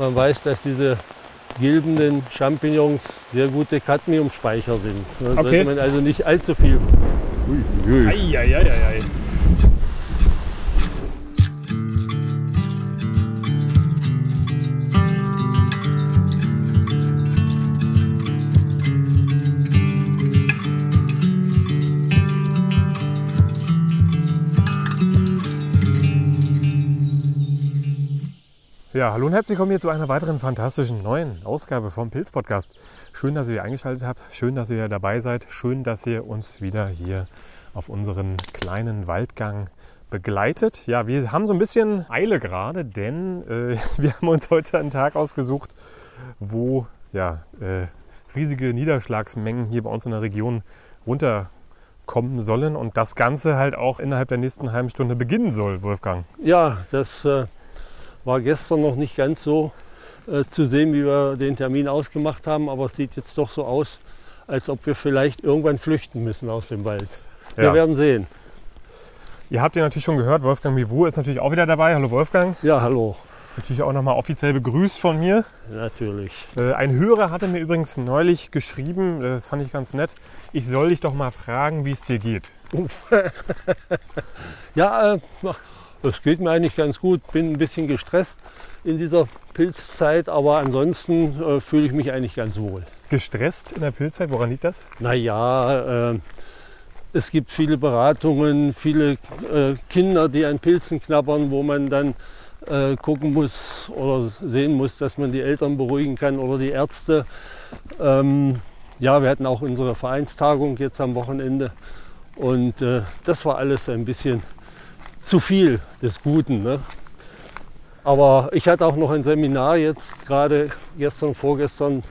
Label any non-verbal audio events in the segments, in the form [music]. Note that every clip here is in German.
Man weiß, dass diese gilbenden Champignons sehr gute Cadmiumspeicher sind. Da Okay. sollte man also nicht allzu viel. Ui, ui. Eieieiei. Hallo und herzlich willkommen hier zu einer weiteren fantastischen neuen Ausgabe vom Pilz Podcast. Schön, dass ihr hier eingeschaltet habt, schön, dass ihr dabei seid, schön, dass ihr uns wieder hier auf unseren kleinen Waldgang begleitet. Ja, wir haben so ein bisschen Eile gerade, denn äh, [laughs] wir haben uns heute einen Tag ausgesucht, wo ja, äh, riesige Niederschlagsmengen hier bei uns in der Region runterkommen sollen und das Ganze halt auch innerhalb der nächsten halben Stunde beginnen soll, Wolfgang. Ja, das äh, war gestern noch nicht ganz so äh, zu sehen, wie wir den Termin ausgemacht haben, aber es sieht jetzt doch so aus, als ob wir vielleicht irgendwann flüchten müssen aus dem Wald. Wir Ja. werden sehen. Ihr habt ja natürlich schon gehört, Wolfgang Mivou ist natürlich auch wieder dabei. Hallo Wolfgang. Ja, hallo. Natürlich auch nochmal offiziell begrüßt von mir. Natürlich. Äh, Ein Hörer hatte mir übrigens neulich geschrieben, das fand ich ganz nett, ich soll dich doch mal fragen, wie es dir geht. [laughs] Ja, äh, es geht mir eigentlich ganz gut. Bin ein bisschen gestresst in dieser Pilzzeit, aber ansonsten äh, fühle ich mich eigentlich ganz wohl. Gestresst in der Pilzzeit, woran liegt das? Naja, äh, es gibt viele Beratungen, viele äh, Kinder, die an Pilzen knabbern, wo man dann äh, gucken muss oder sehen muss, dass man die Eltern beruhigen kann oder die Ärzte. Ähm, ja, wir hatten auch unsere Vereinstagung jetzt am Wochenende und äh, das war alles ein bisschen zu viel des Guten. Ne? Aber ich hatte auch noch ein Seminar jetzt gerade gestern, vorgestern.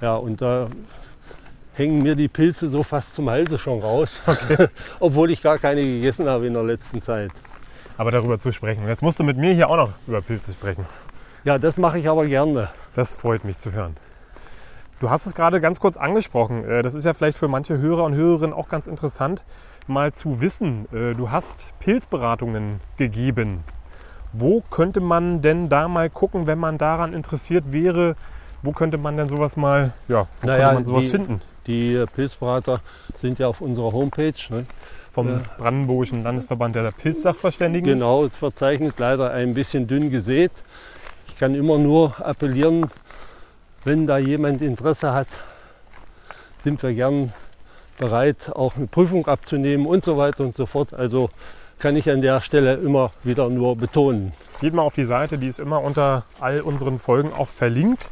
Ja, und da hängen mir die Pilze so fast zum Halse schon raus. [laughs] Obwohl ich gar keine gegessen habe in der letzten Zeit. Aber darüber zu sprechen. Und Jetzt musst du mit mir hier auch noch über Pilze sprechen. Ja, das mache ich aber gerne. Das freut mich zu hören. Du hast es gerade ganz kurz angesprochen. Äh, Das ist ja vielleicht für manche Hörer und Hörerinnen auch ganz interessant, mal zu wissen. äh, Du hast Pilzberatungen gegeben. Wo könnte man denn da mal gucken, wenn man daran interessiert wäre? Wo könnte man denn sowas mal, ja, wo Naja, könnte man sowas die- finden? Die äh, Pilzberater sind ja auf unserer Homepage. Ne? Vom Ja. Brandenburgischen Landesverband der Pilzsachverständigen. Genau, das Verzeichnis leider ein bisschen dünn gesät. Ich kann immer nur appellieren, wenn da jemand Interesse hat, sind wir gern bereit, auch eine Prüfung abzunehmen und so weiter und so fort. Also kann ich an der Stelle immer wieder nur betonen. Geht mal auf die Seite, die ist immer unter all unseren Folgen auch verlinkt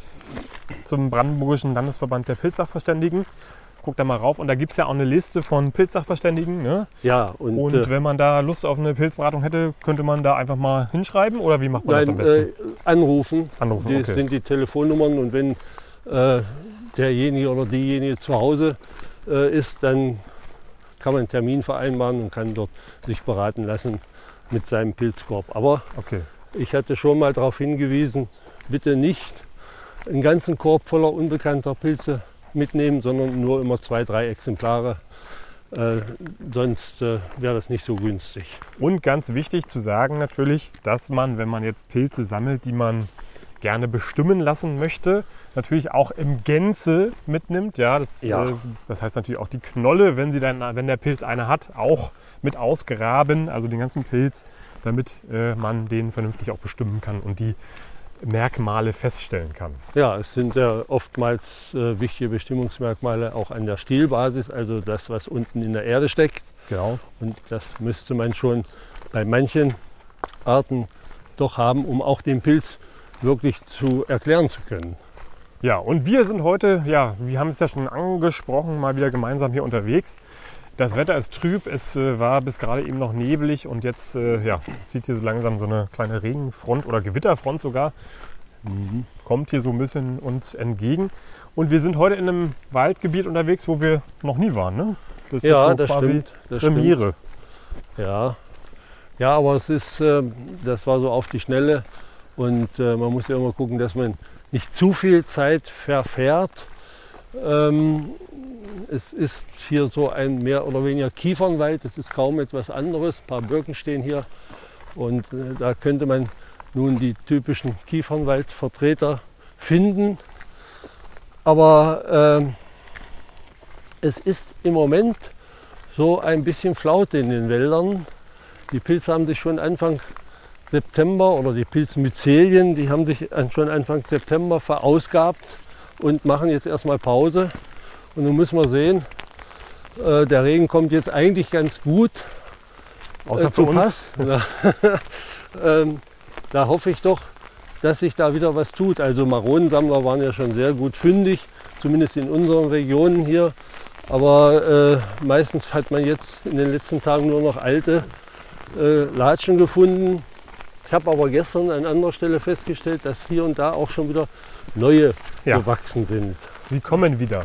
zum Brandenburgischen Landesverband der Pilzsachverständigen. Guckt da mal rauf und da gibt es ja auch eine Liste von Pilzsachverständigen. Ne? Ja, und, Und äh, wenn man da Lust auf eine Pilzberatung hätte, könnte man da einfach mal hinschreiben oder wie macht man das am nein, besten? äh, anrufen. Anrufen, Das okay. sind die Telefonnummern und wenn äh, derjenige oder diejenige zu Hause äh, ist, dann kann man einen Termin vereinbaren und kann dort sich beraten lassen mit seinem Pilzkorb. Aber Okay. ich hatte schon mal darauf hingewiesen, bitte nicht einen ganzen Korb voller unbekannter Pilze mitnehmen, sondern nur immer zwei, drei Exemplare. Äh, sonst äh, wäre das nicht so günstig. Und ganz wichtig zu sagen natürlich, dass man, wenn man jetzt Pilze sammelt, die man gerne bestimmen lassen möchte, natürlich auch im Gänze mitnimmt. Ja, das, Ja. Äh, das heißt natürlich auch die Knolle, wenn, sie dann, wenn der Pilz eine hat, auch mit ausgraben, also den ganzen Pilz, damit äh, man den vernünftig auch bestimmen kann und die Merkmale feststellen kann. Ja, es sind ja oftmals äh, wichtige Bestimmungsmerkmale auch an der Stielbasis, also das, was unten in der Erde steckt. Genau. Und das müsste man schon bei manchen Arten doch haben, um auch den Pilz wirklich zu erklären zu können. Ja, und wir sind heute, ja, wir haben es ja schon angesprochen, mal wieder gemeinsam hier unterwegs. Das Wetter ist trüb, es äh, war bis gerade eben noch neblig und jetzt äh, ja, zieht hier so langsam so eine kleine Regenfront oder Gewitterfront sogar. Kommt hier so ein bisschen uns entgegen. Und wir sind heute in einem Waldgebiet unterwegs, wo wir noch nie waren. Ne? Das ist Ja, jetzt so das quasi stimmt, das stimmt. Premiere. Ja. ja, aber es ist, äh, das war so auf die Schnelle und äh, man muss ja immer gucken, dass man nicht zu viel Zeit verfährt. Ähm, es ist hier so ein mehr oder weniger Kiefernwald, es ist kaum etwas anderes. Ein paar Birken stehen hier und äh, da könnte man nun die typischen Kiefernwaldvertreter finden. Aber äh, es ist im Moment so ein bisschen Flaute in den Wäldern. Die Pilze haben sich schon Anfang September oder die Pilzmyzelien, die haben sich schon Anfang September verausgabt und machen jetzt erstmal Pause. Und nun müssen wir sehen, äh, der Regen kommt jetzt eigentlich ganz gut. Außer äh, für uns. [laughs] ähm, da hoffe ich doch, dass sich da wieder was tut. Also Maronensammler waren ja schon sehr gut fündig, zumindest in unseren Regionen hier. Aber äh, meistens hat man jetzt in den letzten Tagen nur noch alte äh, Latschen gefunden. Ich habe aber gestern an anderer Stelle festgestellt, dass hier und da auch schon wieder neue ja. gewachsen sind. Sie kommen wieder.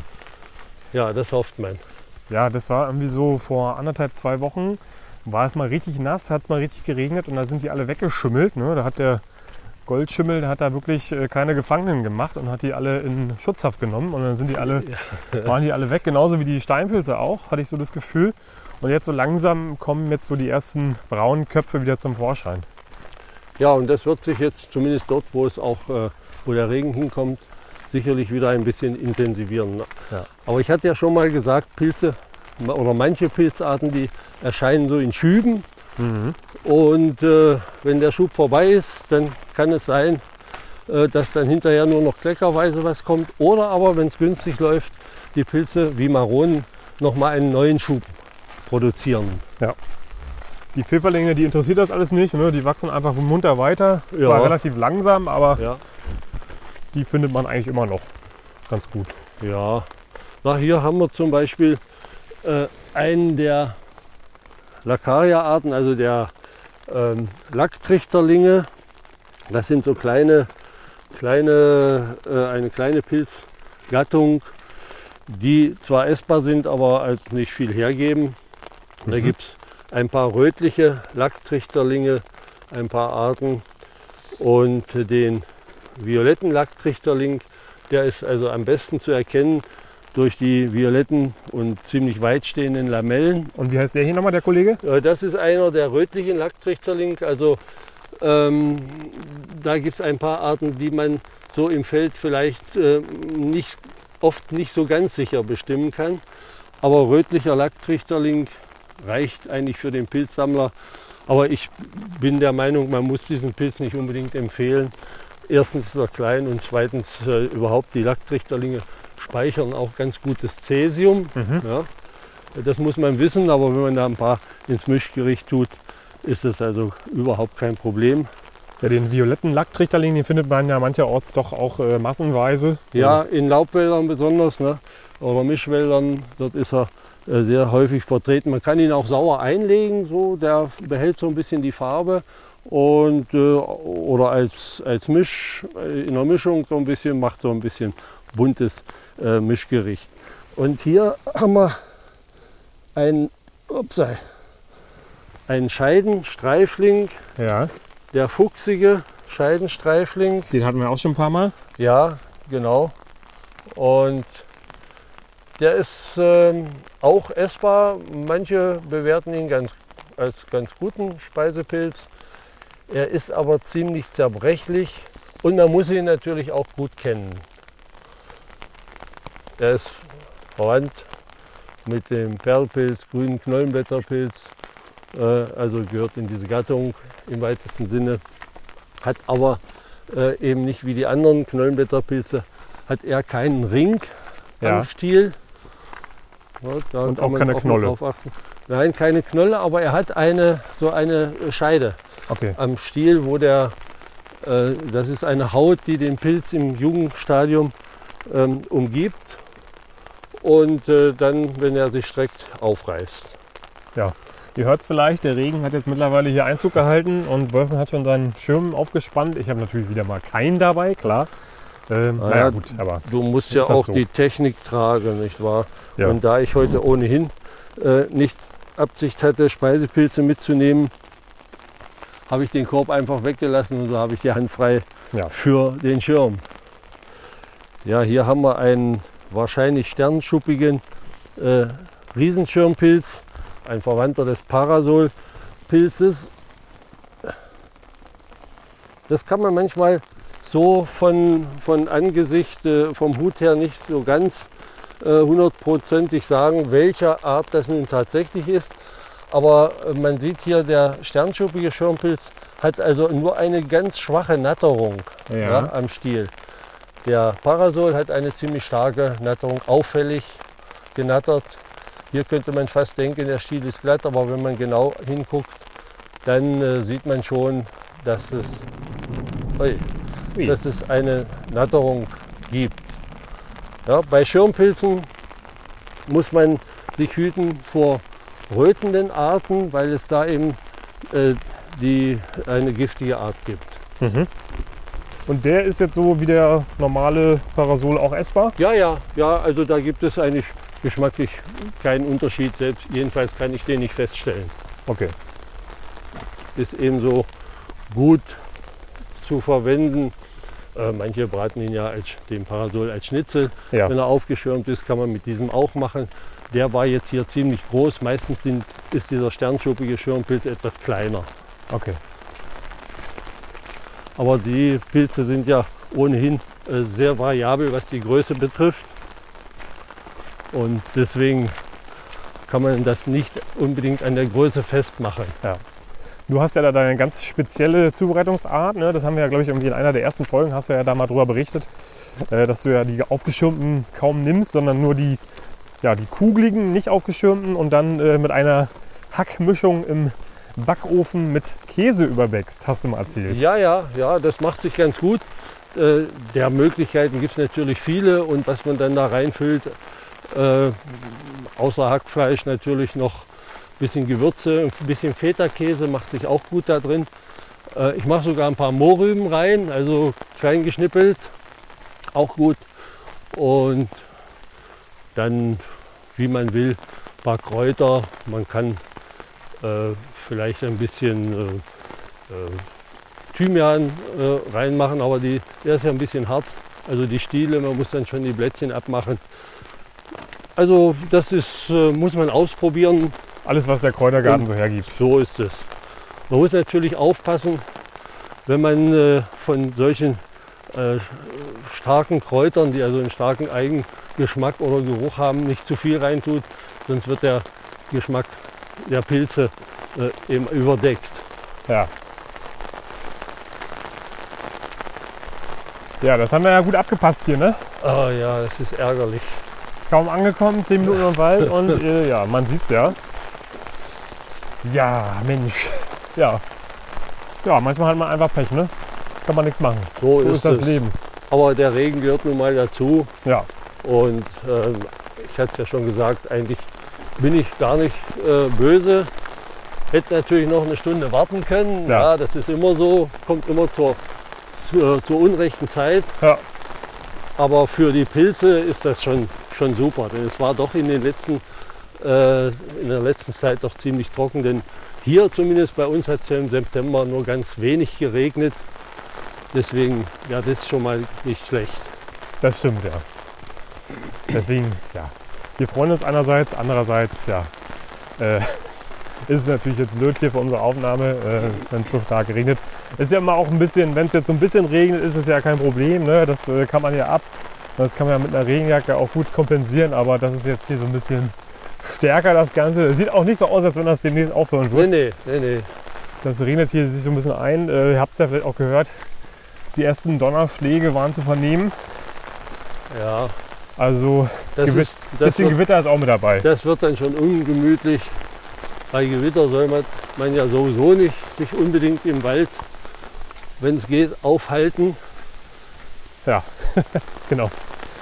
Ja, das hofft man. Ja, das war irgendwie so vor anderthalb, zwei Wochen. War es mal richtig nass, hat es mal richtig geregnet und da sind die alle weggeschimmelt. Ne? Da hat der Goldschimmel, der hat da wirklich äh, keine Gefangenen gemacht und hat die alle in Schutzhaft genommen. Und dann sind die alle, [laughs] waren die alle weg, genauso wie die Steinpilze auch, hatte ich so das Gefühl. Und jetzt so langsam kommen jetzt so die ersten braunen Köpfe wieder zum Vorschein. Ja, und das wird sich jetzt zumindest dort, wo es auch, äh, wo der Regen hinkommt, sicherlich wieder ein bisschen intensivieren. Ja. Aber ich hatte ja schon mal gesagt, Pilze oder manche Pilzarten, die erscheinen so in Schüben. Mhm. Und äh, wenn der Schub vorbei ist, dann kann es sein, äh, dass dann hinterher nur noch kleckerweise was kommt. Oder aber, wenn es günstig läuft, die Pilze wie Maronen nochmal einen neuen Schub produzieren. Ja. Die Pfifferlinge, die interessiert das alles nicht. Ne? Die wachsen einfach munter weiter. Zwar ja. relativ langsam, aber ja die findet man eigentlich immer noch ganz gut. Ja, na, hier haben wir zum Beispiel äh, einen der Lakaria-Arten, also der ähm, Lacktrichterlinge. Das sind so kleine, kleine, äh, eine kleine Pilzgattung, die zwar essbar sind, aber halt nicht viel hergeben. Mhm. Da gibt es ein paar rötliche Lacktrichterlinge, ein paar Arten und den violetten Lacktrichterling. Der ist also am besten zu erkennen durch die violetten und ziemlich weit stehenden Lamellen. Und wie heißt der hier nochmal, der Kollege? Das ist einer der rötlichen Lacktrichterling. Also ähm, da gibt es ein paar Arten, die man so im Feld vielleicht äh, nicht, oft nicht so ganz sicher bestimmen kann. Aber rötlicher Lacktrichterling reicht eigentlich für den Pilzsammler. Aber ich bin der Meinung, man muss diesen Pilz nicht unbedingt empfehlen, erstens ist er klein und zweitens äh, überhaupt die Lacktrichterlinge speichern auch ganz gutes Cäsium. Mhm. Ja. Das muss man wissen, aber wenn man da ein paar ins Mischgericht tut, ist es also überhaupt kein Problem. Ja, den violetten Lacktrichterling, den findet man ja mancherorts doch auch äh, massenweise. Ja, in Laubwäldern besonders ne? oder Mischwäldern, dort ist er äh, sehr häufig vertreten. Man kann ihn auch sauer einlegen, so, der behält so ein bisschen die Farbe und, äh, oder als, als Misch, äh, in der Mischung so ein bisschen, macht so ein bisschen buntes äh, Mischgericht. Und hier haben wir ein, ups, einen Scheidenstreifling, ja. der fuchsige Scheidenstreifling. Den hatten wir auch schon ein paar Mal. Ja, genau. Und der ist ähm, auch essbar. Manche bewerten ihn ganz, als ganz guten Speisepilz. Er ist aber ziemlich zerbrechlich und man muss ihn natürlich auch gut kennen. Er ist verwandt mit dem Perlpilz, grünen Knollenblätterpilz, äh, also gehört in diese Gattung im weitesten Sinne, hat aber äh, eben nicht wie die anderen Knollenblätterpilze, hat er keinen Ring ja. am Stiel. Ja, und auch keine Knolle. Nein, keine Knolle, aber er hat eine, so eine Scheide okay. am Stiel, wo der, äh, das ist eine Haut, die den Pilz im Jugendstadium ähm, umgibt und äh, dann, wenn er sich streckt, aufreißt. Ja, ihr hört es vielleicht, der Regen hat jetzt mittlerweile hier Einzug gehalten und Wolfen hat schon seinen Schirm aufgespannt. Ich habe natürlich wieder mal keinen dabei, klar. Ähm, naja, naja, gut, aber du musst ja auch so. die Technik tragen, nicht wahr? Ja. Und da ich heute ohnehin äh, nicht Absicht hatte, Speisepilze mitzunehmen, habe ich den Korb einfach weggelassen und so habe ich die Hand frei ja. für den Schirm. Ja, hier haben wir einen wahrscheinlich sternschuppigen äh, Riesenschirmpilz, ein Verwandter des Parasolpilzes. Das kann man manchmal so von, von Angesicht, äh, vom Hut her nicht so ganz äh, hundertprozentig sagen, welcher Art das nun tatsächlich ist. Aber äh, man sieht hier, der sternschuppige Schirmpilz hat also nur eine ganz schwache Natterung Ja. ja, am Stiel. Der Parasol hat eine ziemlich starke Natterung, auffällig genattert. Hier könnte man fast denken, der Stiel ist glatt, aber wenn man genau hinguckt, dann äh, sieht man schon, dass es, Ui. dass es eine Natterung gibt. Ja, bei Schirmpilzen muss man sich hüten vor rötenden Arten, weil es da eben äh, die, eine giftige Art gibt. Und der ist jetzt so wie der normale Parasol auch essbar? Ja, ja, ja, also da gibt es eigentlich geschmacklich keinen Unterschied. Selbst jedenfalls kann ich den nicht feststellen. Okay. Ist ebenso gut zu verwenden. Äh, manche braten ihn ja als, den Parasol als Schnitzel. Ja. Wenn er aufgeschirmt ist, kann man mit diesem auch machen. Der war jetzt hier ziemlich groß. Meistens sind, ist dieser sternschuppige Schirmpilz etwas kleiner. Okay. Aber die Pilze sind ja ohnehin äh, sehr variabel, was die Größe betrifft. Und deswegen kann man das nicht unbedingt an der Größe festmachen. Du hast ja da deine ganz spezielle Zubereitungsart. Ne? Das haben wir ja, glaube ich, irgendwie in einer der ersten Folgen hast du ja da mal drüber berichtet, äh, dass du ja die aufgeschirmten kaum nimmst, sondern nur die, ja, die kugeligen, nicht aufgeschirmten und dann äh, mit einer Hackmischung im Backofen mit Käse überwächst, hast du mal erzählt. Ja, ja, ja, das macht sich ganz gut. Äh, der Möglichkeiten gibt es natürlich viele und was man dann da reinfüllt, äh, außer Hackfleisch natürlich noch ein bisschen Gewürze, ein bisschen Feta-Käse macht sich auch gut da drin. Äh, ich mache sogar ein paar Mohrrüben rein, also klein geschnippelt, auch gut. Und dann, wie man will, ein paar Kräuter. Man kann äh, vielleicht ein bisschen äh, äh, Thymian äh, reinmachen, aber die, der ist ja ein bisschen hart. Also die Stiele, man muss dann schon die Blättchen abmachen. Also das ist, äh, muss man ausprobieren. Alles, was der Kräutergarten so hergibt. So ist es. Man muss natürlich aufpassen, wenn man äh, von solchen äh, starken Kräutern, die also einen starken Eigengeschmack oder Geruch haben, nicht zu viel reintut, sonst wird der Geschmack der Pilze äh, eben überdeckt. Ja. Ja, das haben wir ja gut abgepasst hier, ne? Ah ja, das ist ärgerlich. Kaum angekommen, 10 Minuten [laughs] im Wald und äh, ja, man sieht's ja. Ja, Mensch. Ja. Ja, manchmal hat man einfach Pech, ne? Kann man nichts machen. So, So ist das es. Leben. Aber der Regen gehört nun mal dazu. Ja. Und ähm, ich hatte es ja schon gesagt, eigentlich bin ich gar nicht äh, böse. Hätte natürlich noch eine Stunde warten können. Ja. Ja, das ist immer so, kommt immer zur, zur, zur unrechten Zeit. Ja. Aber für die Pilze ist das schon, schon super. Denn es war doch in, den letzten, äh, in der letzten Zeit doch ziemlich trocken. Denn hier zumindest bei uns hat es ja im September nur ganz wenig geregnet. Deswegen, ja, das ist schon mal nicht schlecht. Das stimmt, ja. [laughs] Deswegen, ja. Wir freuen uns einerseits, andererseits, ja. Äh, [laughs] ist es natürlich jetzt blöd hier für unsere Aufnahme, äh, wenn es so stark regnet. Ist ja immer auch ein bisschen, wenn es jetzt so ein bisschen regnet, ist es ja kein Problem. Ne? Das äh, kann man ja ab. Das kann man ja mit einer Regenjacke auch gut kompensieren, aber das ist jetzt hier so ein bisschen stärker das Ganze. Es sieht auch nicht so aus, als wenn das demnächst aufhören Nee, wird. nee, nee, nee. Das regnet hier sich so ein bisschen ein. Äh, ihr habt es ja vielleicht auch gehört. Die ersten Donnerschläge waren zu vernehmen. Ja, Also das, Gewitt- ist, ein das, bisschen wird, Gewitter ist auch mit dabei. das wird dann schon ungemütlich. Bei Gewitter soll man, man ja sowieso nicht sich unbedingt im Wald, wenn es geht, aufhalten. Ja, [laughs] genau.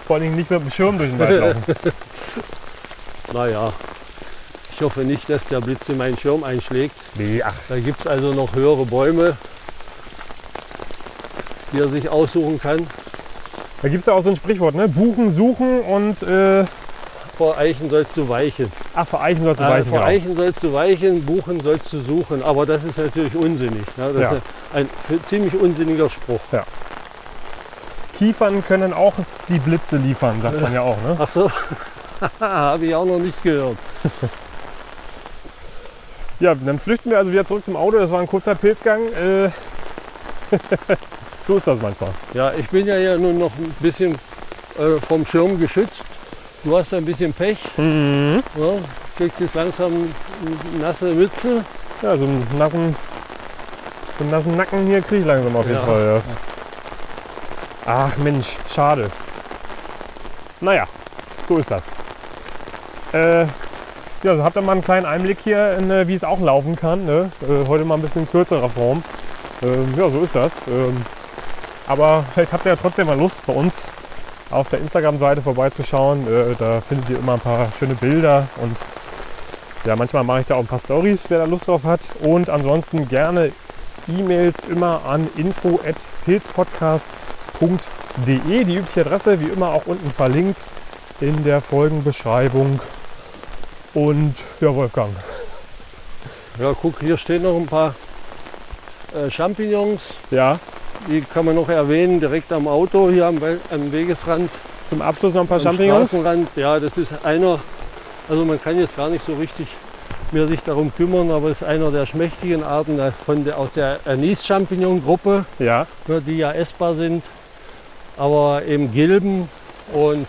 Vor allen Dingen nicht mit dem Schirm durch den Wald [laughs] laufen. Naja, ich hoffe nicht, dass der Blitz in meinen Schirm einschlägt. Nee, ach, Da gibt es also noch höhere Bäume, die er sich aussuchen kann. Da gibt es ja auch so ein Sprichwort, ne? Buchen, suchen und äh, Vor Eichen sollst du weichen. ach, vor Eichen sollst du Äh, weichen. vor Genau. Eichen sollst du weichen, Buchen sollst du suchen. Aber das ist natürlich unsinnig. Ne? Das Ja. ist ein ziemlich unsinniger Spruch. Kiefern können auch die Blitze liefern, sagt man ja auch. Ne? Ach so, [laughs] habe ich auch noch nicht gehört. Ja, dann flüchten wir also wieder zurück zum Auto. Das war ein kurzer Pilzgang. Äh, [laughs] so ist das manchmal. Ja, ich bin ja, ja nur noch ein bisschen äh, vom Schirm geschützt. Du hast ein bisschen Pech. Mhm. Ja, kriegst jetzt langsam nasse Mütze. Ja, so einen nassen, so einen nassen Nacken hier kriege ich langsam auf jeden Ja. Fall. Ja. Ach Mensch, schade. Naja, so ist das. Äh, ja, so habt ihr mal einen kleinen Einblick hier, in, äh, wie es auch laufen kann. Ne? Äh, heute mal ein bisschen kürzerer Form. Ähm, ja, so ist das. Ähm, aber vielleicht habt ihr ja trotzdem mal Lust, bei uns auf der Instagram-Seite vorbeizuschauen. Äh, da findet ihr immer ein paar schöne Bilder und ja, manchmal mache ich da auch ein paar Stories, wer da Lust drauf hat. Und ansonsten gerne E-Mails immer an info.pilzpodcast.de. Die übliche Adresse, wie immer auch unten verlinkt in der Folgenbeschreibung. Und ja, Wolfgang. Ja, guck, hier stehen noch ein paar äh, Champignons. Ja, Die kann man noch erwähnen, direkt am Auto, hier am, We am Wegesrand. zum Abschluss noch ein paar am Champignons. Ja, das ist einer, also man kann jetzt gar nicht so richtig mehr sich darum kümmern, aber es ist einer der schmächtigen Arten von der, aus der Anis-Champignon-Gruppe, Ja, die ja essbar sind, aber eben gilben und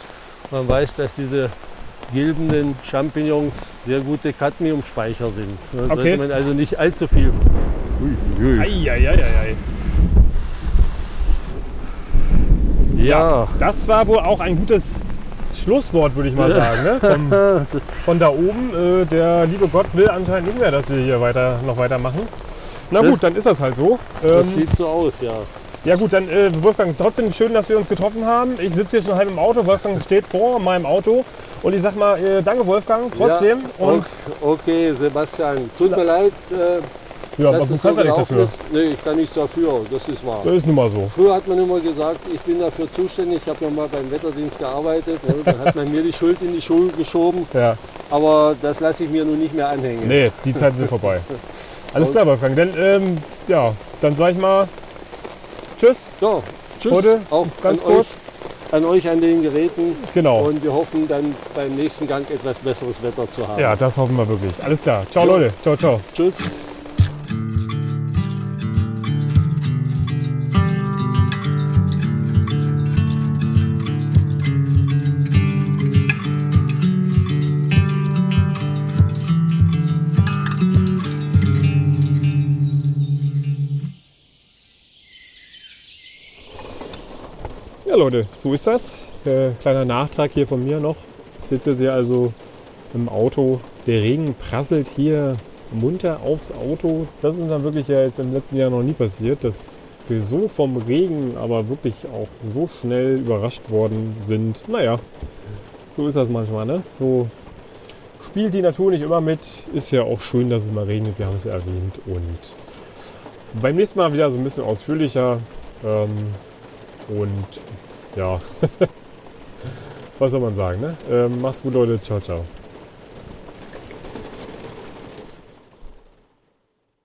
man weiß, dass diese gilbenden Champignons sehr gute Cadmiumspeicher sind. Da Okay. sollte man also nicht allzu viel. Ui, ui. Eieieiei. Ja, Das war wohl auch ein gutes Schlusswort, würde ich mal [laughs] sagen. Ne? Von, von da oben. Äh, der liebe Gott will anscheinend nicht mehr, dass wir hier weiter, noch weitermachen. Na Das- gut, dann ist das halt so. das Ähm, sieht so aus, ja. ja gut, dann äh, Wolfgang, trotzdem schön, dass wir uns getroffen haben. Ich sitze hier schon halb im Auto. Wolfgang steht vor meinem Auto. Und ich sag mal, äh, danke Wolfgang, trotzdem. Ja, Und okay, Sebastian, tut mir leid, äh, ja, aber du kannst ja nichts dafür. ist. Nee, ich kann nichts dafür, das ist wahr. Das ist nun mal so. Früher hat man immer gesagt, ich bin dafür zuständig, ich habe ja mal beim Wetterdienst gearbeitet, ne? dann hat man mir die Schuld in die Schuhe geschoben, Ja. aber das lasse ich mir nun nicht mehr anhängen. Nee, die Zeiten sind vorbei. [laughs] Alles klar, Wolfgang. Dann, ähm, ja, dann sag ich mal Tschüss. So, tschüss, Heute auch ganz an kurz. Euch, an euch an den Geräten Genau. und wir hoffen dann beim nächsten Gang etwas besseres Wetter zu haben. Ja, das hoffen wir wirklich. Alles klar. Ciao, Jo. Leute. Ciao, ciao. Tschüss. Leute, so ist das. Äh, kleiner Nachtrag hier von mir noch. Ich sitze hier also im Auto. Der Regen prasselt hier munter aufs Auto. Das ist dann wirklich ja jetzt im letzten Jahr noch nie passiert, dass wir so vom Regen aber wirklich auch so schnell überrascht worden sind. Naja, so ist das manchmal, ne? So spielt die Natur nicht immer mit. Ist ja auch schön, dass es mal regnet, wir haben es ja erwähnt. Und beim nächsten Mal wieder so ein bisschen ausführlicher. Ähm, und ja, [laughs] was soll man sagen, ne? Ähm, macht's gut, Leute. Ciao, ciao.